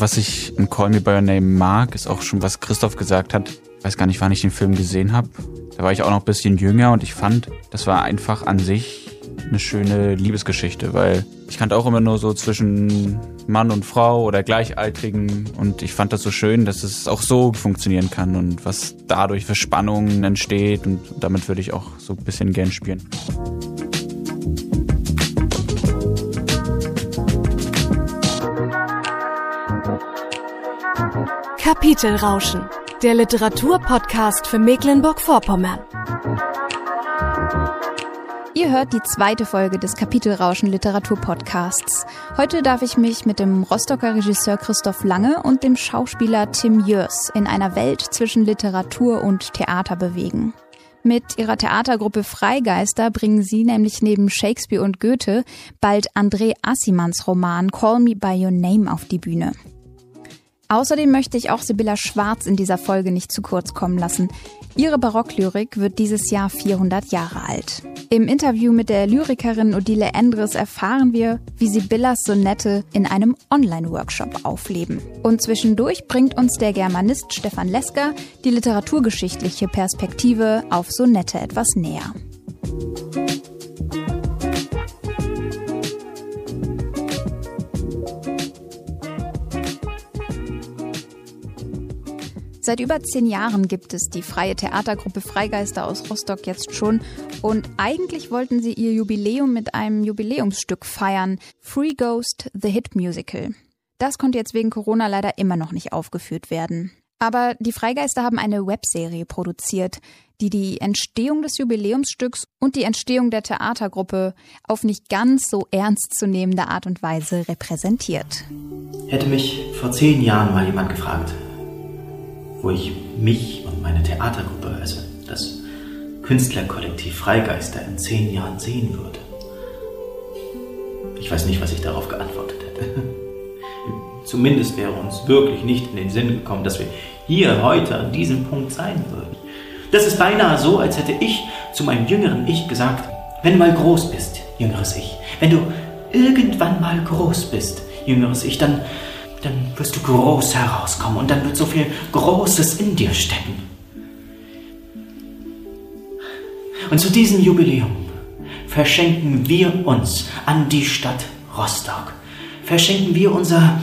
Was ich in Call Me By Your Name mag, ist auch schon, was Christoph gesagt hat. Ich weiß gar nicht, wann ich den Film gesehen habe. Da war ich auch noch ein bisschen jünger und ich fand, das war einfach an sich eine schöne Liebesgeschichte, weil ich kannte auch immer nur so zwischen Mann und Frau oder Gleichaltrigen und ich fand das so schön, dass es auch so funktionieren kann und was dadurch für Spannungen entsteht und damit würde ich auch so ein bisschen gern spielen. Kapitelrauschen, der Literaturpodcast für Mecklenburg-Vorpommern. Ihr hört die zweite Folge des Kapitelrauschen Literaturpodcasts. Heute darf ich mich mit dem Rostocker Regisseur Christoph Lange und dem Schauspieler Tim Jörs in einer Welt zwischen Literatur und Theater bewegen. Mit ihrer Theatergruppe Freigeister bringen sie nämlich neben Shakespeare und Goethe bald André Assimans Roman Call Me By Your Name auf die Bühne. Außerdem möchte ich auch Sibylla Schwarz in dieser Folge nicht zu kurz kommen lassen. Ihre Barocklyrik wird dieses Jahr 400 Jahre alt. Im Interview mit der Lyrikerin Odile Endres erfahren wir, wie Sibyllas Sonette in einem Online-Workshop aufleben. Und zwischendurch bringt uns der Germanist Stefan Lesker die literaturgeschichtliche Perspektive auf Sonette etwas näher. Seit über zehn Jahren gibt es die freie Theatergruppe Freigeister aus Rostock jetzt schon und eigentlich wollten sie ihr Jubiläum mit einem Jubiläumsstück feiern, Free Ghost, The Hit Musical. Das konnte jetzt wegen Corona leider immer noch nicht aufgeführt werden. Aber die Freigeister haben eine Webserie produziert, die die Entstehung des Jubiläumsstücks und die Entstehung der Theatergruppe auf nicht ganz so ernstzunehmende Art und Weise repräsentiert. Hätte mich vor zehn Jahren mal jemand gefragt, wo ich mich und meine Theatergruppe, also das Künstlerkollektiv Freigeister, in zehn Jahren sehen würde. Ich weiß nicht, was ich darauf geantwortet hätte. Zumindest wäre uns wirklich nicht in den Sinn gekommen, dass wir hier heute an diesem Punkt sein würden. Das ist beinahe so, als hätte ich zu meinem jüngeren Ich gesagt, wenn du mal groß bist, jüngeres Ich, wenn du irgendwann mal groß bist, jüngeres Ich, dann dann wirst du groß herauskommen und dann wird so viel Großes in dir stecken. Und zu diesem Jubiläum verschenken wir uns an die Stadt Rostock. Verschenken wir unser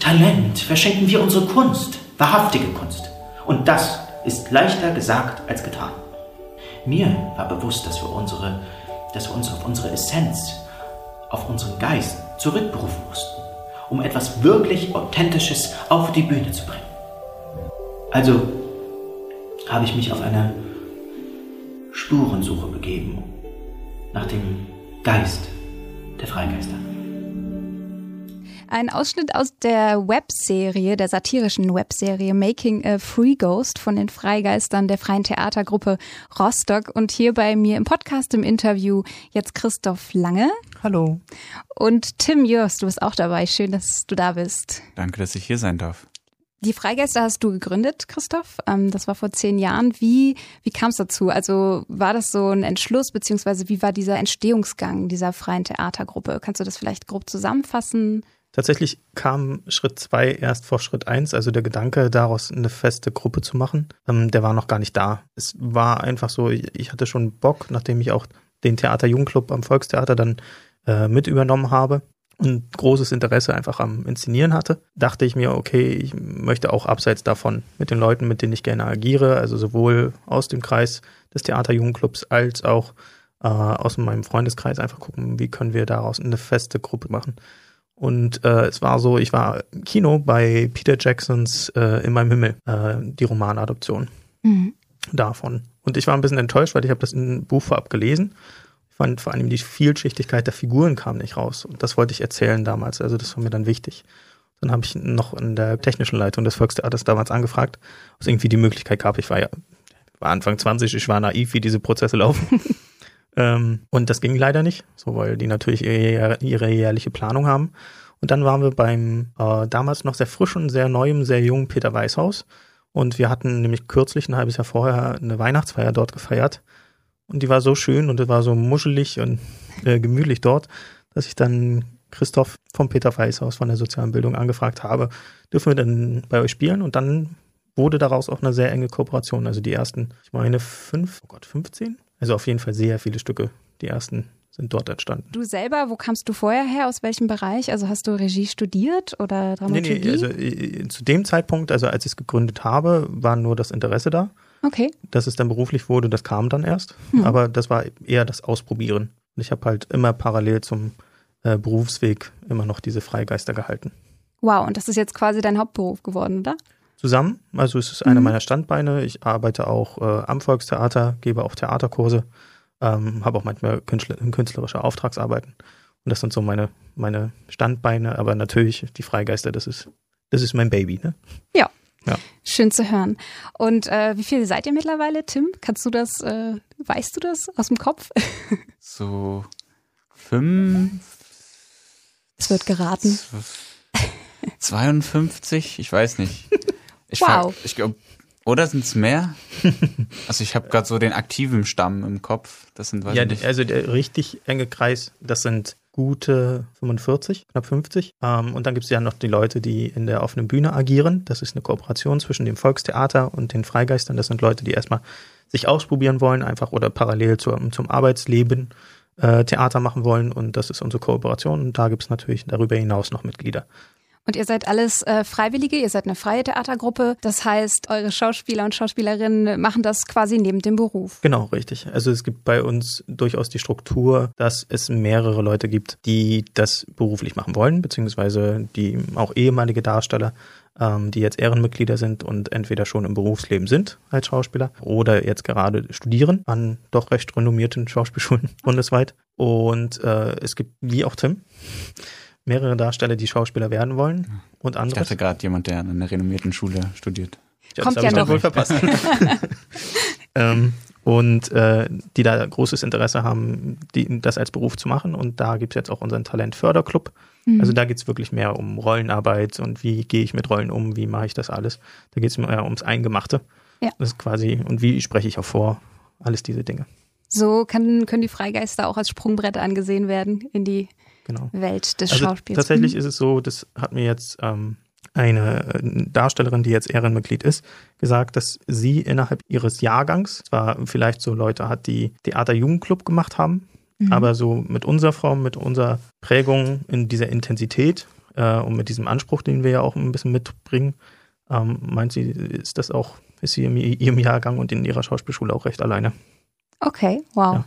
Talent, verschenken wir unsere Kunst, wahrhaftige Kunst. Und das ist leichter gesagt als getan. Mir war bewusst, dass wir, unsere, dass wir uns auf unsere Essenz, auf unseren Geist zurückberufen mussten um etwas wirklich Authentisches auf die Bühne zu bringen. Also habe ich mich auf eine Spurensuche begeben nach dem Geist der Freigeister. Ein Ausschnitt aus der Webserie, der satirischen Webserie Making a Free Ghost von den Freigeistern der Freien Theatergruppe Rostock. Und hier bei mir im Podcast im Interview jetzt Christoph Lange. Hallo. Und Tim Jörs, du bist auch dabei. Schön, dass du da bist. Danke, dass ich hier sein darf. Die Freigeister hast du gegründet, Christoph. Ähm, das war vor zehn Jahren. Wie, wie kam es dazu? Also war das so ein Entschluss, beziehungsweise wie war dieser Entstehungsgang dieser freien Theatergruppe? Kannst du das vielleicht grob zusammenfassen? Tatsächlich kam Schritt zwei erst vor Schritt eins, also der Gedanke, daraus eine feste Gruppe zu machen, ähm, der war noch gar nicht da. Es war einfach so, ich hatte schon Bock, nachdem ich auch den Theater Jugendclub am Volkstheater dann äh, mit übernommen habe und großes Interesse einfach am Inszenieren hatte, dachte ich mir, okay, ich möchte auch abseits davon mit den Leuten, mit denen ich gerne agiere, also sowohl aus dem Kreis des Theater Jugendclubs als auch äh, aus meinem Freundeskreis einfach gucken, wie können wir daraus eine feste Gruppe machen. Und äh, es war so, ich war im Kino bei Peter Jacksons äh, In meinem Himmel, äh, die Romanadoption mhm. davon. Und ich war ein bisschen enttäuscht, weil ich habe das in Buch vorab gelesen. Ich fand vor allem die Vielschichtigkeit der Figuren kam nicht raus. Und das wollte ich erzählen damals. Also das war mir dann wichtig. Dann habe ich noch in der technischen Leitung des Volkstheaters damals angefragt, ob es irgendwie die Möglichkeit gab. Ich war ja war Anfang 20, ich war naiv, wie diese Prozesse laufen. Ähm, und das ging leider nicht, so weil die natürlich ihre, ihre jährliche Planung haben. Und dann waren wir beim äh, damals noch sehr frischen, sehr neuem, sehr jungen Peter Weißhaus. Und wir hatten nämlich kürzlich ein halbes Jahr vorher eine Weihnachtsfeier dort gefeiert. Und die war so schön und es war so muschelig und äh, gemütlich dort, dass ich dann Christoph vom Peter Weißhaus von der sozialen Bildung angefragt habe, dürfen wir denn bei euch spielen? Und dann wurde daraus auch eine sehr enge Kooperation. Also die ersten, ich meine fünf, oh Gott, 15? Also auf jeden Fall sehr viele Stücke. Die ersten sind dort entstanden. Du selber, wo kamst du vorher her? Aus welchem Bereich? Also hast du Regie studiert oder Dramaturgie? Nee, nee, also äh, zu dem Zeitpunkt, also als ich es gegründet habe, war nur das Interesse da. Okay. Dass es dann beruflich wurde, das kam dann erst. Hm. Aber das war eher das Ausprobieren. Und ich habe halt immer parallel zum äh, Berufsweg immer noch diese Freigeister gehalten. Wow, und das ist jetzt quasi dein Hauptberuf geworden, oder? Zusammen, also es ist einer Mhm. meiner Standbeine. Ich arbeite auch äh, am Volkstheater, gebe auch Theaterkurse, ähm, habe auch manchmal künstler, künstlerische Auftragsarbeiten. Und das sind so meine, meine Standbeine, aber natürlich die Freigeister, das ist, das ist mein Baby, ne? Schön zu hören. Und äh, wie viele seid ihr mittlerweile, Tim? Kannst du das, äh, weißt du das aus dem Kopf? So fünf. Es wird geraten. 52? Ich weiß nicht. Ich Wow. frag- ich glaub, oder sind es mehr? Also ich habe gerade so den aktiven Stamm im Kopf. Das sind weiß Ja, ich nicht. also der richtig enge Kreis, das sind gute 45, knapp 50. Ähm, und dann gibt es ja noch die Leute, die in der offenen Bühne agieren. Das ist eine Kooperation zwischen dem Volkstheater und den Freigeistern. Das sind Leute, die erstmal sich ausprobieren wollen, einfach oder parallel zum, zum Arbeitsleben äh, Theater machen wollen. Und das ist unsere Kooperation. Und da gibt es natürlich darüber hinaus noch Mitglieder. Und ihr seid alles äh, Freiwillige, ihr seid eine freie Theatergruppe. Das heißt, eure Schauspieler und Schauspielerinnen machen das quasi neben dem Beruf. Genau, richtig. Also es gibt bei uns durchaus die Struktur, dass es mehrere Leute gibt, die das beruflich machen wollen, beziehungsweise die auch ehemalige Darsteller, ähm, die jetzt Ehrenmitglieder sind und entweder schon im Berufsleben sind als Schauspieler oder jetzt gerade studieren an doch recht renommierten Schauspielschulen bundesweit. Und äh, es gibt, wie auch Tim, mehrere Darsteller, die Schauspieler werden wollen und ich andere. dachte gerade jemand, der an einer renommierten Schule studiert. Tja, Kommt das ja ich noch. wohl verpasst. ähm, und äh, die da großes Interesse haben, die, das als Beruf zu machen. Und da gibt's jetzt auch unseren Talentförderclub. Mhm. Also da geht's wirklich mehr um Rollenarbeit und wie gehe ich mit Rollen um, wie mache ich das alles. Da geht's mehr ums Eingemachte. Ja. Das ist quasi, und wie spreche ich auch vor, alles diese Dinge. So kann, können die Freigeister auch als Sprungbrett angesehen werden in die Genau. Welt des Also Schauspiels. tatsächlich Mhm. ist es so, das hat mir jetzt ähm, eine äh, Darstellerin, die jetzt Ehrenmitglied ist, gesagt, dass sie innerhalb ihres Jahrgangs zwar vielleicht so Leute hat, die Theater-Jugendclub gemacht haben, Mhm. aber so mit unserer Form, mit unserer Prägung in dieser Intensität äh, und mit diesem Anspruch, den wir ja auch ein bisschen mitbringen, ähm, meint sie, ist das auch, ist sie in ihrem Jahrgang und in ihrer Schauspielschule auch recht alleine. Okay, wow. Ja.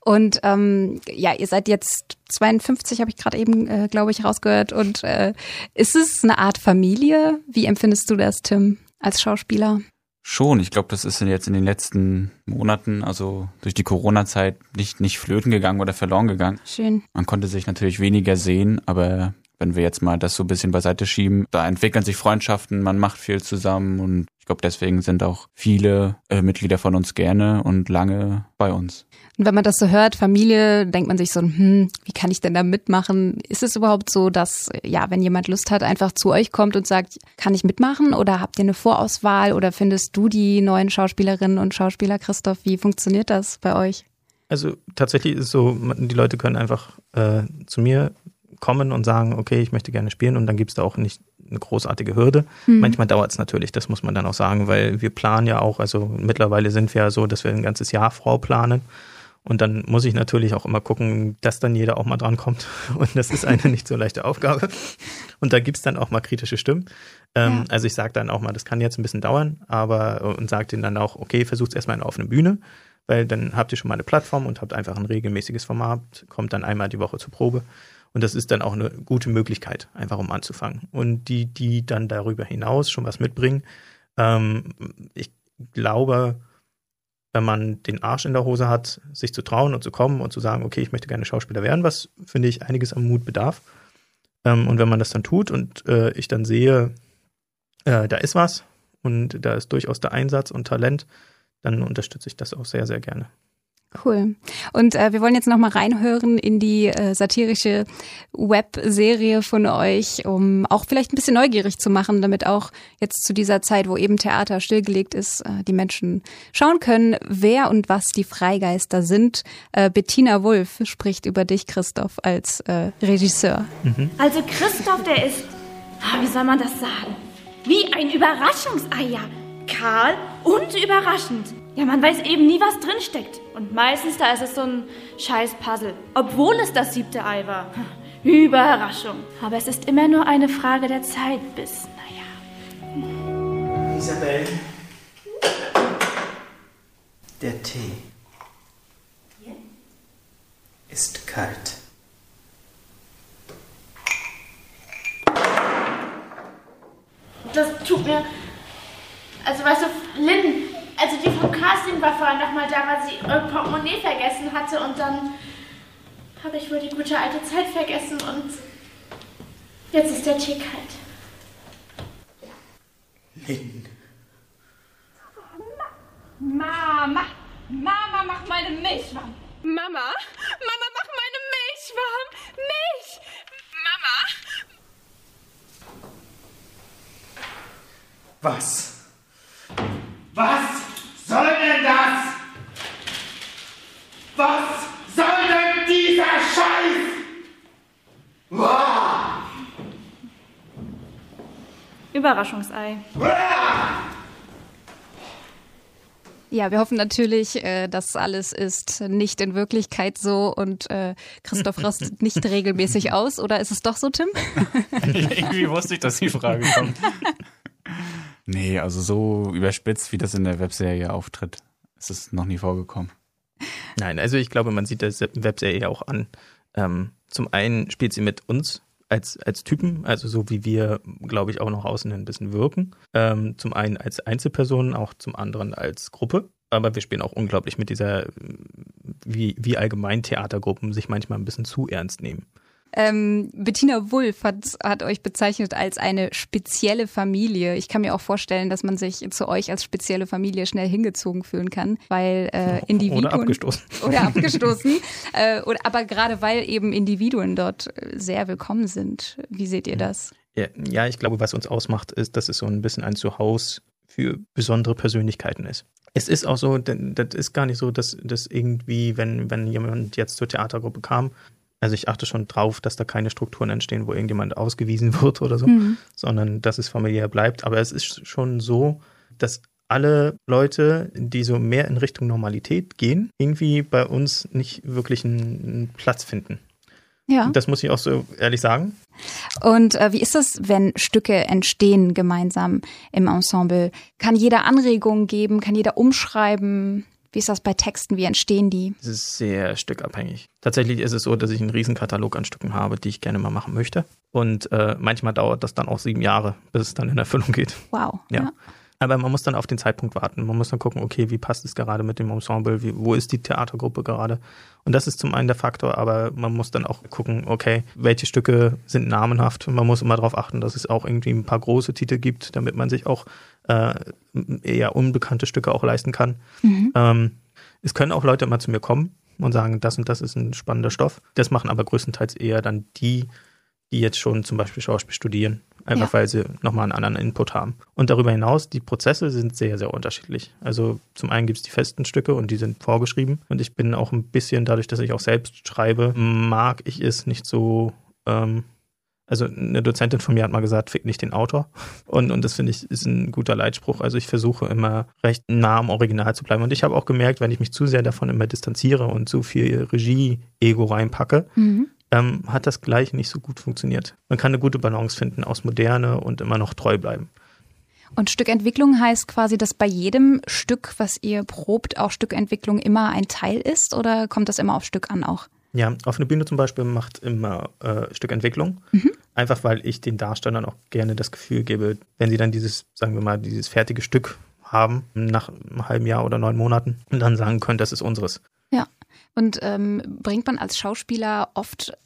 Und ähm, ja, ihr seid jetzt 52, habe ich gerade eben, äh, glaube ich, rausgehört. Und äh, ist es eine Art Familie? Wie empfindest du das, Tim, als Schauspieler? Schon, ich glaube, das ist jetzt in den letzten Monaten, also durch die Corona-Zeit, nicht, nicht flöten gegangen oder verloren gegangen. Schön. Man konnte sich natürlich weniger sehen, aber wenn wir jetzt mal das so ein bisschen beiseite schieben, da entwickeln sich Freundschaften, man macht viel zusammen und ich glaube, deswegen sind auch viele äh, Mitglieder von uns gerne und lange bei uns. Und wenn man das so hört, Familie, denkt man sich so, hm, wie kann ich denn da mitmachen? Ist es überhaupt so, dass, ja, wenn jemand Lust hat, einfach zu euch kommt und sagt, kann ich mitmachen? Oder habt ihr eine Vorauswahl? Oder findest du die neuen Schauspielerinnen und Schauspieler, Christoph? Wie funktioniert das bei euch? Also tatsächlich ist es so, die Leute können einfach äh, zu mir kommen und sagen, okay, ich möchte gerne spielen und dann gibt's da auch nicht eine großartige Hürde. Mhm. Manchmal dauert's natürlich, das muss man dann auch sagen, weil wir planen ja auch, also mittlerweile sind wir ja so, dass wir ein ganzes Jahr vorplanen. Und dann muss ich natürlich auch immer gucken, dass dann jeder auch mal drankommt. Und das ist eine nicht so leichte Aufgabe. Und da gibt's dann auch mal kritische Stimmen. Ähm, Ja. Also ich sage dann auch mal, das kann jetzt ein bisschen dauern, aber und sage denen dann auch, okay, versucht's erstmal in einer offenen Bühne, weil dann habt ihr schon mal eine Plattform und habt einfach ein regelmäßiges Format, kommt dann einmal die Woche zur Probe. Und das ist dann auch eine gute Möglichkeit, einfach um anzufangen. Und die, die dann darüber hinaus schon was mitbringen, ähm, ich glaube, wenn man den Arsch in der Hose hat, sich zu trauen und zu kommen und zu sagen, okay, ich möchte gerne Schauspieler werden, was finde ich einiges am Mut bedarf. Ähm, und wenn man das dann tut und äh, ich dann sehe, äh, da ist was und da ist durchaus der Einsatz und Talent, dann unterstütze ich das auch sehr, sehr gerne. Cool. Und äh, wir wollen jetzt noch mal reinhören in die äh, satirische Webserie von euch, um auch vielleicht ein bisschen neugierig zu machen, damit auch jetzt zu dieser Zeit, wo eben Theater stillgelegt ist, äh, die Menschen schauen können, wer und was die Freigeister sind. Äh, Bettina Wulff spricht über dich, Christoph, als äh, Regisseur. Mhm. Also Christoph, der ist, ah, wie soll man das sagen, wie ein Überraschungseier. Karl und überraschend. Ja, man weiß eben nie, was drinsteckt. Und meistens da ist es so ein scheiß Puzzle. Obwohl es das siebte Ei war. Überraschung. Aber es ist immer nur eine Frage der Zeit bis, naja. Isabel. Der Tee. Ist kalt. Das tut mir. Also, weißt du, Lynn, also die vom Casting war vorhin nochmal da, weil sie ihr Portemonnaie vergessen hatte und dann habe ich wohl die gute alte Zeit vergessen und jetzt ist der Tee kalt. Lynn. Mama, Mama, mach meine Milch warm. Mama, Mama, mach meine Milch warm. Milch. Mama. Was? Was soll denn das? Was soll denn dieser Scheiß? Uah! Überraschungsei. Ja, wir hoffen natürlich, äh, das alles ist nicht in Wirklichkeit so und äh, Christoph rastet nicht regelmäßig aus. Oder ist es doch so, Tim? Irgendwie wusste ich, dass die Frage kommt. Nee, also so überspitzt, wie das in der Webserie auftritt, ist es noch nie vorgekommen. Nein, also ich glaube, man sieht das Webserie auch an. Ähm, zum einen spielt sie mit uns als, als Typen, also so wie wir, glaube ich, auch noch außen ein bisschen wirken. Ähm, zum einen als Einzelpersonen, auch zum anderen als Gruppe. Aber wir spielen auch unglaublich mit dieser, wie, wie allgemein Theatergruppen sich manchmal ein bisschen zu ernst nehmen. Ähm, Bettina Wulff hat, hat euch bezeichnet als eine spezielle Familie. Ich kann mir auch vorstellen, dass man sich zu euch als spezielle Familie schnell hingezogen fühlen kann, weil äh, Individuen. Oder abgestoßen. Oder abgestoßen. äh, oder, aber gerade weil eben Individuen dort äh, sehr willkommen sind. Wie seht ihr das? Ja, ich glaube, was uns ausmacht, ist, dass es so ein bisschen ein Zuhause für besondere Persönlichkeiten ist. Es ist auch so, das ist gar nicht so, dass, dass irgendwie, wenn, wenn jemand jetzt zur Theatergruppe kam, also ich achte schon drauf, dass da keine Strukturen entstehen, wo irgendjemand ausgewiesen wird oder so, mhm. sondern dass es familiär bleibt. Aber es ist schon so, dass alle Leute, die so mehr in Richtung Normalität gehen, irgendwie bei uns nicht wirklich einen Platz finden. Ja. Das muss ich auch so ehrlich sagen. Und äh, wie ist das, wenn Stücke entstehen gemeinsam im Ensemble? Kann jeder Anregungen geben? Kann jeder umschreiben? Wie ist das bei Texten? Wie entstehen die? Es ist sehr stückabhängig. Tatsächlich ist es so, dass ich einen Riesenkatalog an Stücken habe, die ich gerne mal machen möchte. Und äh, manchmal dauert das dann auch sieben Jahre, bis es dann in Erfüllung geht. Wow. ja. ja. Aber man muss dann auf den Zeitpunkt warten. Man muss dann gucken, okay, wie passt es gerade mit dem Ensemble? Wie, wo ist die Theatergruppe gerade? Und das ist zum einen der Faktor, aber man muss dann auch gucken, okay, welche Stücke sind namenhaft? Man muss immer darauf achten, dass es auch irgendwie ein paar große Titel gibt, damit man sich auch äh, eher unbekannte Stücke auch leisten kann. Mhm. Ähm, es können auch Leute immer zu mir kommen und sagen, das und das ist ein spannender Stoff. Das machen aber größtenteils eher dann die, die jetzt schon zum Beispiel Schauspiel studieren einfach ja. weil sie nochmal einen anderen Input haben. Und darüber hinaus, die Prozesse sind sehr, sehr unterschiedlich. Also zum einen gibt es die festen Stücke und die sind vorgeschrieben. Und ich bin auch ein bisschen, dadurch, dass ich auch selbst schreibe, mag ich es nicht so. Ähm, also eine Dozentin von mir hat mal gesagt, fick nicht den Autor. Und, und das finde ich ist ein guter Leitspruch. Also ich versuche immer recht nah am Original zu bleiben. Und ich habe auch gemerkt, wenn ich mich zu sehr davon immer distanziere und zu viel Regie-Ego reinpacke, mhm ähm, hat das gleich nicht so gut funktioniert. Man kann eine gute Balance finden aus Moderne und immer noch treu bleiben. Und Stückentwicklung heißt quasi, dass bei jedem Stück, was ihr probt, auch Stückentwicklung immer ein Teil ist oder kommt das immer auf Stück an auch? Ja, auf einer Bühne zum Beispiel macht immer äh, Stückentwicklung. Mhm. Einfach weil ich den Darstellern auch gerne das Gefühl gebe, wenn sie dann dieses, sagen wir mal, dieses fertige Stück haben, nach einem halben Jahr oder neun Monaten, und dann sagen können, das ist unseres. Ja. Und ähm, bringt man als Schauspieler oft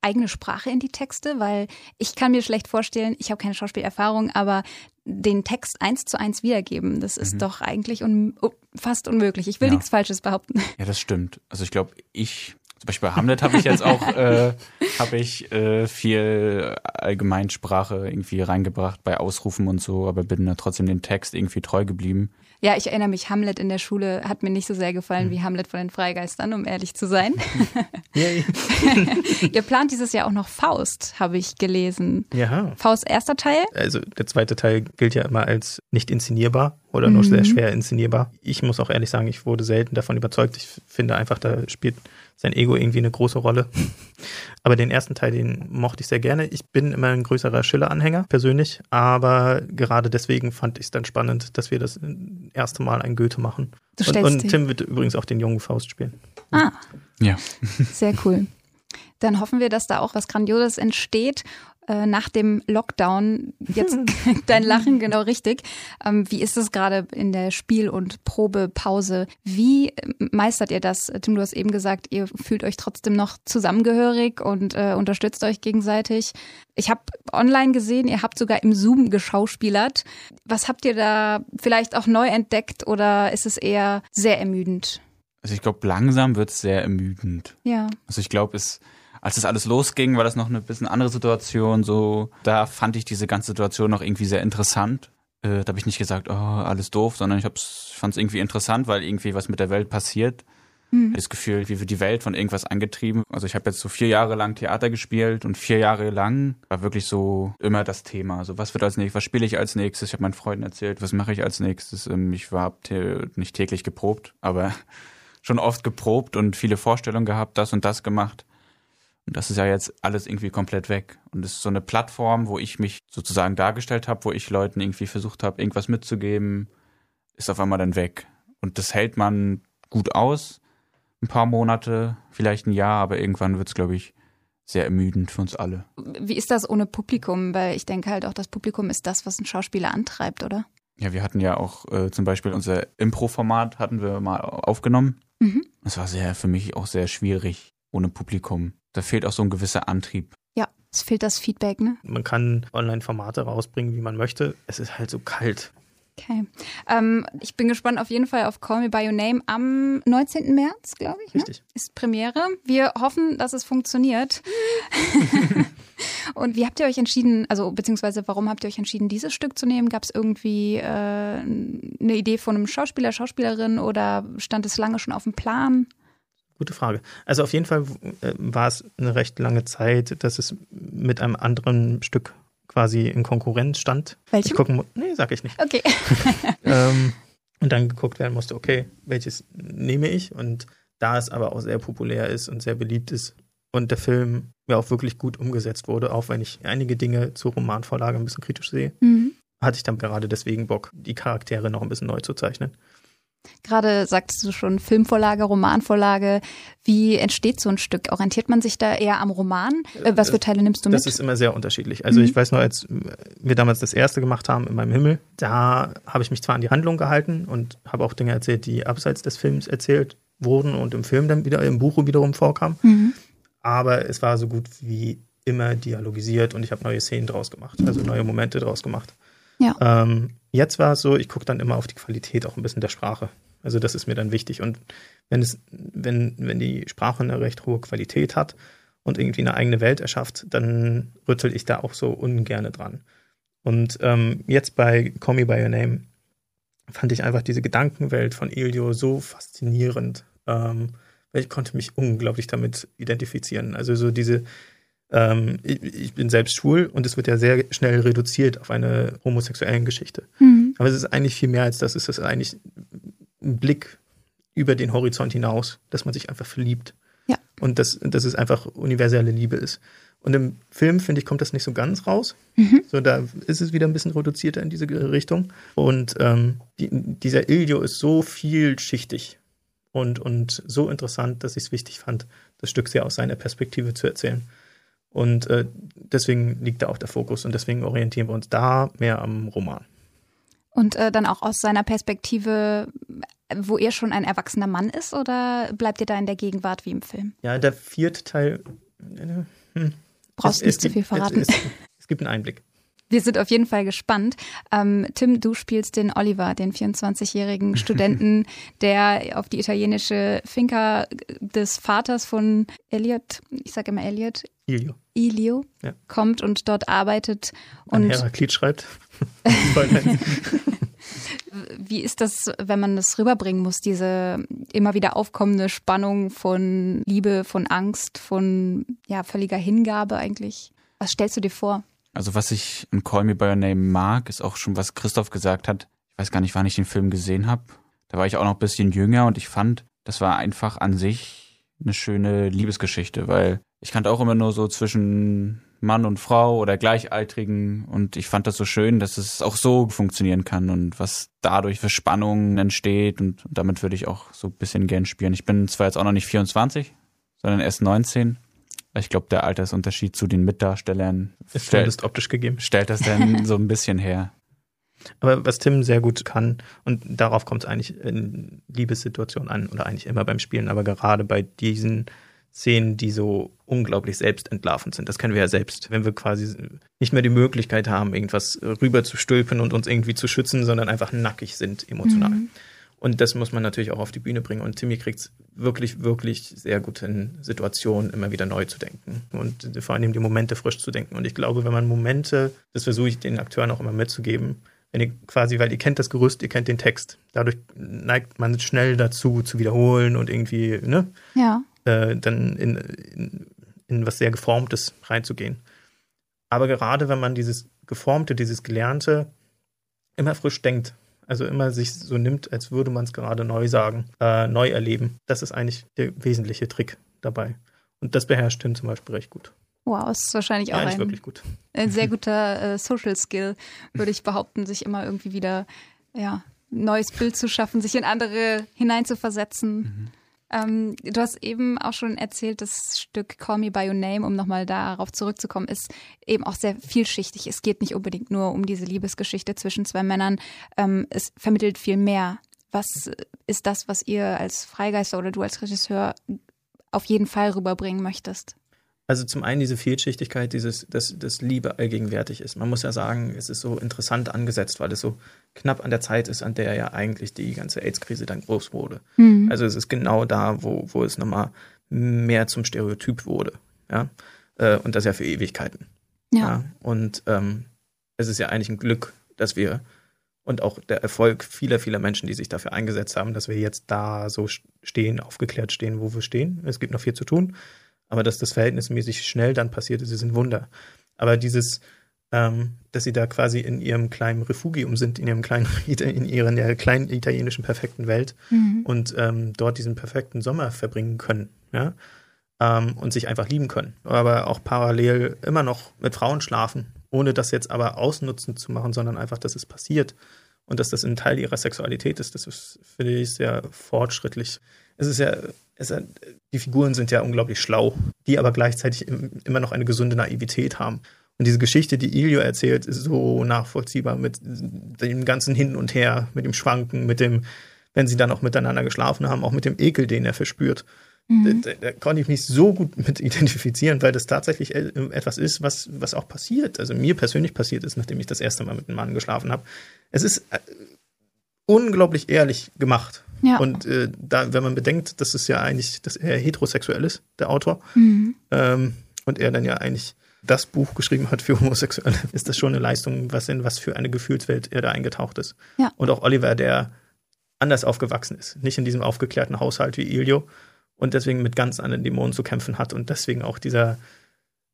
eigene Sprache in die Texte? Weil ich kann mir schlecht vorstellen, ich habe keine Schauspielerfahrung, aber den Text eins zu eins wiedergeben, das ist mhm. doch eigentlich un fast unmöglich. Ich will ja. nichts Falsches behaupten. Ja, das stimmt. Also ich glaube, ich zum Beispiel bei Hamlet habe ich jetzt auch äh, habe ich äh, viel Allgemeinsprache irgendwie reingebracht bei Ausrufen und so, aber bin da trotzdem dem Text irgendwie treu geblieben. Ja, ich erinnere mich, Hamlet in der Schule hat mir nicht so sehr gefallen hm. wie Hamlet von den Freigeistern, um ehrlich zu sein. Ihr plant dieses Jahr auch noch Faust, habe ich gelesen. Ja. Faust erster Teil? Also der zweite Teil gilt ja immer als nicht inszenierbar oder nur mhm. sehr schwer inszenierbar. Ich muss auch ehrlich sagen, ich wurde selten davon überzeugt. Ich finde einfach, da spielt sein Ego irgendwie eine große Rolle. Aber den ersten Teil, den mochte ich sehr gerne. Ich bin immer ein größerer Schiller-Anhänger persönlich, aber gerade deswegen fand ich es dann spannend, dass wir das erste Mal ein Goethe machen. Du und, und Tim wird übrigens auch den jungen Faust spielen. Ah. Ja. Sehr cool. Dann hoffen wir, dass da auch was Grandioses entsteht äh, nach dem Lockdown, jetzt dein Lachen genau richtig. Ähm, wie ist es gerade in der Spiel- und Probepause? Wie meistert ihr das? Tim, du hast eben gesagt, ihr fühlt euch trotzdem noch zusammengehörig und äh, unterstützt euch gegenseitig. Ich habe online gesehen, ihr habt sogar im Zoom geschauspielert. Was habt ihr da vielleicht auch neu entdeckt oder ist es eher sehr ermüdend? Also ich glaube, langsam wird es sehr ermüdend. Ja. Also ich glaube, es als das alles losging, war das noch eine bisschen andere Situation. So, da fand ich diese ganze Situation noch irgendwie sehr interessant. Äh, da habe ich nicht gesagt, oh, alles doof, sondern ich fand es irgendwie interessant, weil irgendwie was mit der Welt passiert. Mhm. Das Gefühl, wie wird die Welt von irgendwas angetrieben. Also ich habe jetzt so vier Jahre lang Theater gespielt und vier Jahre lang war wirklich so immer das Thema. So was wird als nächstes, was spiele ich als nächstes? Ich habe meinen Freunden erzählt, was mache ich als nächstes. Ähm, ich war nicht täglich geprobt, aber schon oft geprobt und viele Vorstellungen gehabt, das und das gemacht. Und das ist ja jetzt alles irgendwie komplett weg. Und es ist so eine Plattform, wo ich mich sozusagen dargestellt habe, wo ich Leuten irgendwie versucht habe, irgendwas mitzugeben, ist auf einmal dann weg. Und das hält man gut aus. Ein paar Monate, vielleicht ein Jahr, aber irgendwann wird es, glaube ich, sehr ermüdend für uns alle. Wie ist das ohne Publikum? Weil ich denke halt auch, das Publikum ist das, was ein Schauspieler antreibt, oder? Ja, wir hatten ja auch äh, zum Beispiel unser Impro-Format hatten wir mal aufgenommen. Mhm. Das war sehr für mich auch sehr schwierig ohne Publikum da fehlt auch so ein gewisser Antrieb. Ja, es fehlt das Feedback, ne? Man kann Online-Formate rausbringen, wie man möchte. Es ist halt so kalt. Okay. Ähm, ich bin gespannt auf jeden Fall auf Call Me By Your Name am 19. März, glaube ich. Ne? Richtig. Ist Premiere. Wir hoffen, dass es funktioniert. Und wie habt ihr euch entschieden, also beziehungsweise warum habt ihr euch entschieden, dieses Stück zu nehmen? Gab es irgendwie äh, eine Idee von einem Schauspieler, Schauspielerin oder stand es lange schon auf dem Plan? Gute Frage. Also auf jeden Fall äh, war es eine recht lange Zeit, dass es mit einem anderen Stück quasi in Konkurrenz stand. Welchem? Gucken, nee, sag ich nicht. Okay. ähm, und dann geguckt werden musste, okay, welches nehme ich? Und da es aber auch sehr populär ist und sehr beliebt ist und der Film ja auch wirklich gut umgesetzt wurde, auch wenn ich einige Dinge zur Romanvorlage ein bisschen kritisch sehe, mhm. hatte ich dann gerade deswegen Bock, die Charaktere noch ein bisschen neu zu zeichnen. Gerade sagtest du schon Filmvorlage, Romanvorlage. Wie entsteht so ein Stück? Orientiert man sich da eher am Roman? Äh, was für Teile nimmst du das mit? Das ist immer sehr unterschiedlich. Also mhm. ich weiß noch, als wir damals das erste gemacht haben in meinem Himmel, da habe ich mich zwar an die Handlung gehalten und habe auch Dinge erzählt, die abseits des Films erzählt wurden und im Film dann wieder im Buch wiederum vorkamen. Mhm. Aber es war so gut wie immer dialogisiert und ich habe neue Szenen draus gemacht, also neue Momente draus gemacht. Ja. Ähm, jetzt war es so, ich gucke dann immer auf die Qualität auch ein bisschen der Sprache. Also das ist mir dann wichtig. Und wenn es, wenn, wenn die Sprache eine recht hohe Qualität hat und irgendwie eine eigene Welt erschafft, dann rüttel ich da auch so ungerne dran. Und ähm, jetzt bei Call Me By Your Name fand ich einfach diese Gedankenwelt von Ilio so faszinierend. Ähm, weil ich konnte mich unglaublich damit identifizieren. Also so diese, ähm, ich, ich, bin selbst schwul und es wird ja sehr schnell reduziert auf eine homosexuellen Geschichte. Mhm. Aber es ist eigentlich viel mehr als das. Es ist eigentlich ein Blick über den Horizont hinaus, dass man sich einfach verliebt. Ja. Und dass, dass es einfach universelle Liebe ist. Und im Film, finde ich, kommt das nicht so ganz raus. Mhm. So, da ist es wieder ein bisschen reduzierter in diese Richtung. Und ähm, die, dieser Ilio ist so vielschichtig und, und so interessant, dass ich es wichtig fand, das Stück sehr aus seiner Perspektive zu erzählen. Und äh, deswegen liegt da auch der Fokus und deswegen orientieren wir uns da mehr am Roman. Und äh, dann auch aus seiner Perspektive, wo er schon ein erwachsener Mann ist, oder bleibt ihr da in der Gegenwart wie im Film? Ja, der vierte Teil. Äh, Brauchst Es- nicht es zu viel verraten. Es, es, es gibt einen Einblick. Wir sind auf jeden Fall gespannt. Ähm, Tim, du spielst den Oliver, den 24-jährigen Studenten, der auf die italienische Finca des Vaters von Elliot, ich sage immer Elliot, Ilio. Ilio, Ja. kommt und dort arbeitet. Und Heraklit schreibt. Wie ist das, wenn man das rüberbringen muss, diese immer wieder aufkommende Spannung von Liebe, von Angst, von ja, völliger Hingabe eigentlich? Was stellst du dir vor? Also was ich in Call Me By Your Name mag, ist auch schon, was Christoph gesagt hat. Ich weiß gar nicht, wann ich den Film gesehen habe. Da war ich auch noch ein bisschen jünger und ich fand, das war einfach an sich eine schöne Liebesgeschichte, weil ich kannte auch immer nur so zwischen Mann und Frau oder Gleichaltrigen und ich fand das so schön, dass es auch so funktionieren kann und was dadurch für Spannungen entsteht und, damit würde ich auch so ein bisschen gern spielen. Ich bin zwar jetzt auch noch nicht 24, sondern erst 19. Ich glaube, der Altersunterschied zu den Mitdarstellern Ist stellt, zumindest optisch gegeben. stellt das dann so ein bisschen her. Aber was Tim sehr gut kann, und darauf kommt es eigentlich in Liebessituationen an, oder eigentlich immer beim Spielen, aber gerade bei diesen Szenen, die so unglaublich selbstentlarvend sind. Das kennen wir ja selbst, wenn wir quasi nicht mehr die Möglichkeit haben, irgendwas rüber zu stülpen und uns irgendwie zu schützen, sondern einfach nackig sind emotional. Und das muss man natürlich auch auf die Bühne bringen. Und Timmy kriegt es wirklich, wirklich sehr gut in Situationen immer wieder neu zu denken und vor allem die Momente frisch zu denken. Und ich glaube, wenn man Momente, das versuche ich den Akteuren auch immer mitzugeben, wenn ihr quasi, weil ihr kennt das Gerüst, ihr kennt den Text. Dadurch neigt man schnell dazu, zu wiederholen und irgendwie, ne, Ja. äh, dann in, in, in was sehr Geformtes reinzugehen. Aber gerade wenn man dieses Geformte, dieses Gelernte immer frisch denkt, also immer sich so nimmt, als würde man es gerade neu sagen, äh, neu erleben, das ist eigentlich der wesentliche Trick dabei. Und das beherrscht Tim zum Beispiel recht gut. Wow, ist wahrscheinlich Ja, auch eigentlich ein, wirklich gut. ein sehr guter äh, Social Skill, würde ich behaupten, sich immer irgendwie wieder ja, neues Bild zu schaffen, sich in andere hineinzuversetzen. Ähm, du hast eben auch schon erzählt, das Stück Call Me By Your Name, um nochmal darauf zurückzukommen, ist eben auch sehr vielschichtig. Es geht nicht unbedingt nur um diese Liebesgeschichte zwischen zwei Männern. Ähm, es vermittelt viel mehr. Was ist das, was ihr als Freigeister oder du als Regisseur auf jeden Fall rüberbringen möchtest? Also zum einen diese Vielschichtigkeit, dieses, dass, dass Liebe allgegenwärtig ist. Man muss ja sagen, es ist so interessant angesetzt, weil es so knapp an der Zeit ist, an der ja eigentlich die ganze AIDS-Krise dann groß wurde. Also es ist genau da, wo, wo es nochmal mehr zum Stereotyp wurde. Ja? Äh, Und das ja für Ewigkeiten. Ja. Und ähm, es ist ja eigentlich ein Glück, dass wir und auch der Erfolg vieler, vieler Menschen, die sich dafür eingesetzt haben, dass wir jetzt da so stehen, aufgeklärt stehen, wo wir stehen. Es gibt noch viel zu tun, aber dass das verhältnismäßig schnell dann passiert ist, ist ein Wunder. Aber dieses, ähm, dass sie da quasi in ihrem kleinen Refugium sind, in ihrem kleinen, in ihren der kleinen italienischen perfekten Welt und ähm, dort diesen perfekten Sommer verbringen können, ja, ähm, und sich einfach lieben können. Aber auch parallel immer noch mit Frauen schlafen, ohne das jetzt aber ausnutzend zu machen, sondern einfach, dass es passiert und dass das ein Teil ihrer Sexualität ist. Das ist, finde ich, sehr fortschrittlich. Es ist ja, ist, die Figuren sind ja unglaublich schlau, die aber gleichzeitig im, immer noch eine gesunde Naivität haben. Und diese Geschichte, die Ilio erzählt, ist so nachvollziehbar mit dem ganzen Hin und Her, mit dem Schwanken, mit dem, wenn sie dann auch miteinander geschlafen haben, auch mit dem Ekel, den er verspürt. Da, da konnte ich mich so gut mit identifizieren, weil das tatsächlich e- etwas ist, was, was auch passiert. Also mir persönlich passiert ist, nachdem ich das erste Mal mit einem Mann geschlafen habe. Es ist äh, unglaublich ehrlich gemacht. Ja. Und äh, da, wenn man bedenkt, dass es ja eigentlich, dass er heterosexuell ist, der Autor, Mhm. ähm, und er dann ja eigentlich das Buch geschrieben hat für Homosexuelle, ist das schon eine Leistung, was in was für eine Gefühlswelt er da eingetaucht ist. Ja. Und auch Oliver, der anders aufgewachsen ist, nicht in diesem aufgeklärten Haushalt wie Ilio und deswegen mit ganz anderen Dämonen zu kämpfen hat und deswegen auch dieser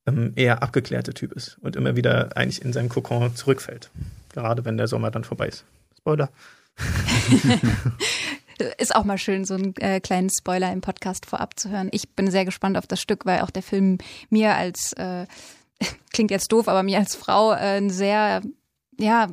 ähm, eher abgeklärte Typ ist und immer wieder eigentlich in seinen Kokon zurückfällt. Gerade wenn der Sommer dann vorbei ist. Spoiler. Ist auch mal schön, so einen äh, kleinen Spoiler im Podcast vorab zu hören. Ich bin sehr gespannt auf das Stück, weil auch der Film mir als, äh, klingt jetzt doof, aber mir als Frau äh, ein sehr, ja,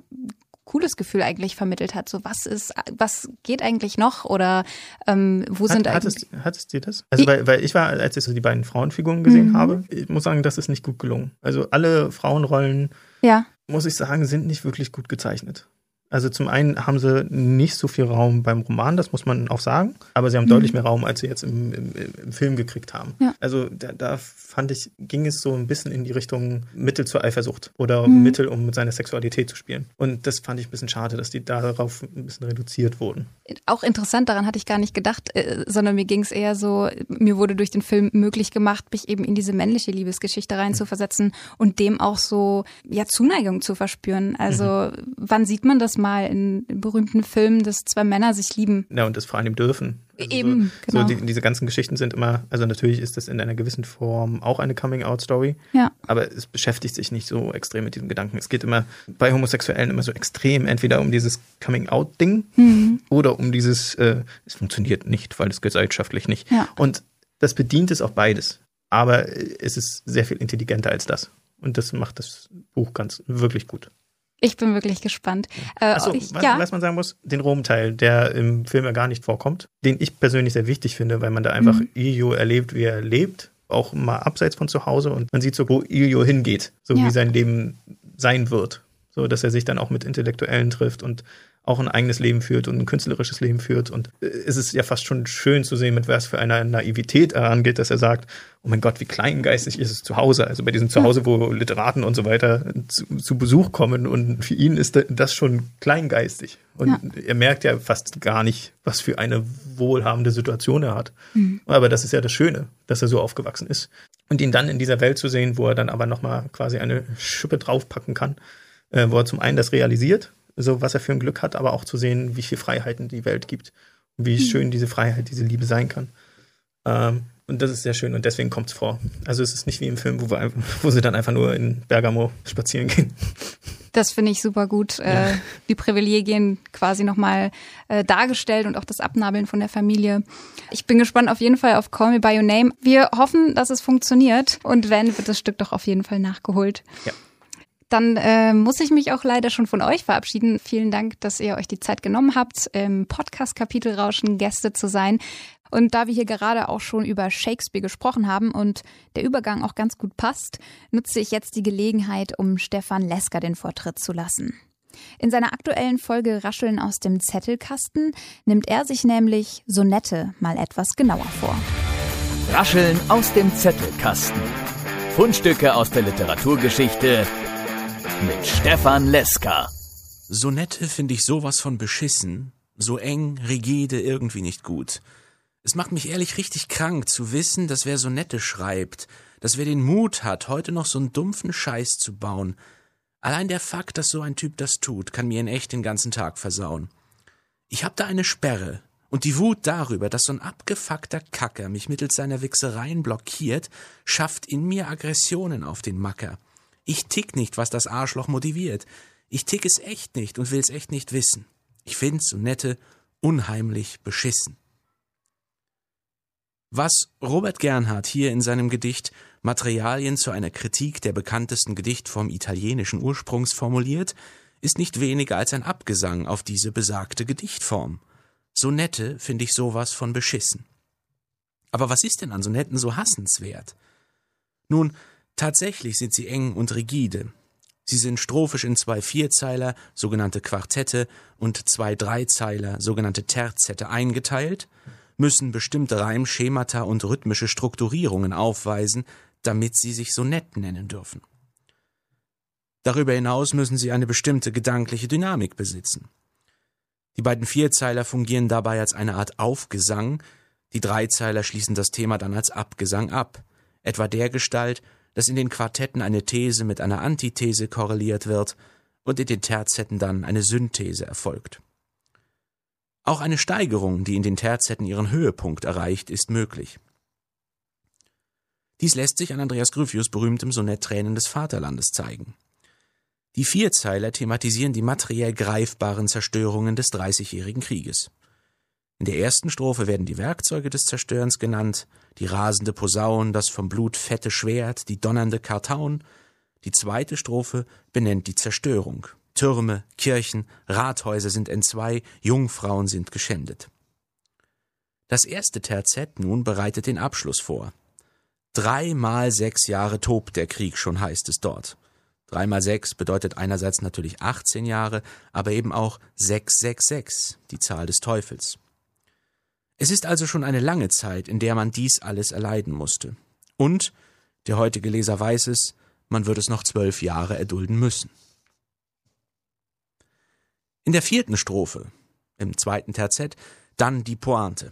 cooles Gefühl eigentlich vermittelt hat. So, was ist, was geht eigentlich noch? Oder ähm, wo sind Hat, eigentlich. hattest, du das? Also, weil, weil ich war, als ich so die beiden Frauenfiguren gesehen habe, ich muss sagen, das ist nicht gut gelungen. Also alle Frauenrollen, Ja, muss ich sagen, sind nicht wirklich gut gezeichnet. Also zum einen haben sie nicht so viel Raum beim Roman, das muss man auch sagen, aber sie haben mhm. deutlich mehr Raum, als sie jetzt im, im, im Film gekriegt haben. Ja. Also da, da, fand ich, ging es so ein bisschen in die Richtung Mittel zur Eifersucht oder mhm. Mittel, um mit seiner Sexualität zu spielen. Und das fand ich ein bisschen schade, dass die darauf ein bisschen reduziert wurden. Auch interessant, daran hatte ich gar nicht gedacht, äh, sondern mir ging es eher so, mir wurde durch den Film möglich gemacht, mich eben in diese männliche Liebesgeschichte reinzuversetzen mhm. und dem auch so ja Zuneigung zu verspüren. Also mhm. wann sieht man das mal in, berühmten Filmen, dass zwei Männer sich lieben. Ja, und das vor allem dürfen. Also Eben, so, genau. So die, diese ganzen Geschichten sind immer, also natürlich ist das in einer gewissen Form auch eine Coming-out-Story, ja. aber es beschäftigt sich nicht so extrem mit diesem Gedanken. Es geht immer bei Homosexuellen immer so extrem entweder um dieses Coming-out-Ding mhm. oder um dieses, äh, es funktioniert nicht, weil es gesellschaftlich nicht. Ja. Und das bedient es auch beides. Aber es ist sehr viel intelligenter als das. Und das macht das Buch ganz wirklich gut. Ich bin wirklich gespannt. Äh, Achso, ich, was, ja. was man sagen muss, den Rom-Teil, der im Film ja gar nicht vorkommt, den ich persönlich sehr wichtig finde, weil man da einfach mhm. Ilio erlebt, wie er lebt, auch mal abseits von zu Hause und man sieht so, wo Ilio hingeht, so ja. wie sein Leben sein wird. So, dass er sich dann auch mit Intellektuellen trifft und auch ein eigenes Leben führt und ein künstlerisches Leben führt. Und äh, es ist ja fast schon schön zu sehen, mit was für einer Naivität er angeht, dass er sagt, oh mein Gott, wie kleingeistig ist es zu Hause. Also bei diesem Zuhause, wo Literaten und so weiter zu, zu Besuch kommen und für ihn ist das schon kleingeistig. Und ja. er merkt ja fast gar nicht, was für eine wohlhabende Situation er hat. Mhm. Aber das ist ja das Schöne, dass er so aufgewachsen ist. Und ihn dann in dieser Welt zu sehen, wo er dann aber nochmal quasi eine Schippe draufpacken kann, äh, wo er zum einen das realisiert, so was er für ein Glück hat, aber auch zu sehen, wie viel Freiheiten die Welt gibt und wie mhm. schön diese Freiheit, diese Liebe sein kann. Ähm, und das ist sehr schön und deswegen kommt es vor. Also es ist nicht wie im Film, wo, wir, wo sie dann einfach nur in Bergamo spazieren gehen. Das finde ich super gut. Ja. Äh, die Privilegien quasi nochmal äh, dargestellt und auch das Abnabeln von der Familie. Ich bin gespannt auf jeden Fall auf Call Me By Your Name. Wir hoffen, dass es funktioniert und wenn, wird das Stück doch auf jeden Fall nachgeholt. Ja. Dann äh, muss ich mich auch leider schon von euch verabschieden. Vielen Dank, dass ihr euch die Zeit genommen habt, im Podcast Kapitel Rauschen Gäste zu sein. Und da wir hier gerade auch schon über Shakespeare gesprochen haben und der Übergang auch ganz gut passt, nutze ich jetzt die Gelegenheit, um Stefan Lesker den Vortritt zu lassen. In seiner aktuellen Folge Rascheln aus dem Zettelkasten nimmt er sich nämlich Sonette mal etwas genauer vor. Rascheln aus dem Zettelkasten. Fundstücke aus der Literaturgeschichte mit Stefan Leska. Sonette finde ich sowas von beschissen, so eng, rigide, irgendwie nicht gut. Es macht mich ehrlich richtig krank zu wissen, dass wer Sonette schreibt, dass wer den Mut hat, heute noch so einen dumpfen Scheiß zu bauen. Allein der Fakt, dass so ein Typ das tut, kann mir in echt den ganzen Tag versauen. Ich hab da eine Sperre, und die Wut darüber, dass so ein abgefuckter Kacker mich mittels seiner Wichsereien blockiert, schafft in mir Aggressionen auf den Macker. Ich tick nicht, was das Arschloch motiviert. Ich tick es echt nicht und will es echt nicht wissen. Ich find's so nette, unheimlich beschissen. Was Robert Gernhardt hier in seinem Gedicht Materialien zu einer Kritik der bekanntesten Gedichtform italienischen Ursprungs formuliert, ist nicht weniger als ein Abgesang auf diese besagte Gedichtform. Sonette finde ich sowas von beschissen. Aber was ist denn an Sonetten so hassenswert? Nun, Tatsächlich sind sie eng und rigide. Sie sind strophisch in zwei Vierzeiler, sogenannte Quartette, und zwei Dreizeiler, sogenannte Terzette, eingeteilt, müssen bestimmte Reimschemata und rhythmische Strukturierungen aufweisen, damit sie sich Sonett nennen dürfen. Darüber hinaus müssen sie eine bestimmte gedankliche Dynamik besitzen. Die beiden Vierzeiler fungieren dabei als eine Art Aufgesang, die Dreizeiler schließen das Thema dann als Abgesang ab, etwa der Gestalt, dass in den Quartetten eine These mit einer Antithese korreliert wird und in den Terzetten dann eine Synthese erfolgt. Auch eine Steigerung, die in den Terzetten ihren Höhepunkt erreicht, ist möglich. Dies lässt sich an Andreas Gryphius berühmtem Sonett Tränen des Vaterlandes zeigen. Die Vierzeiler thematisieren die materiell greifbaren Zerstörungen des Dreißigjährigen Krieges. In der ersten Strophe werden die Werkzeuge des Zerstörens genannt, die rasende Posaun, das vom Blut fette Schwert, die donnernde Kartaun. Die zweite Strophe benennt die Zerstörung. Türme, Kirchen, Rathäuser sind entzwei, Jungfrauen sind geschändet. Das erste Terzett nun bereitet den Abschluss vor. Dreimal sechs Jahre tobt der Krieg schon, heißt es dort. Drei mal sechs bedeutet einerseits natürlich 18 Jahre, aber eben auch 666, die Zahl des Teufels. Es ist also schon eine lange Zeit, in der man dies alles erleiden musste. Und, der heutige Leser weiß es, man wird es noch zwölf Jahre erdulden müssen. In der vierten Strophe, im zweiten Terzett, dann die Pointe.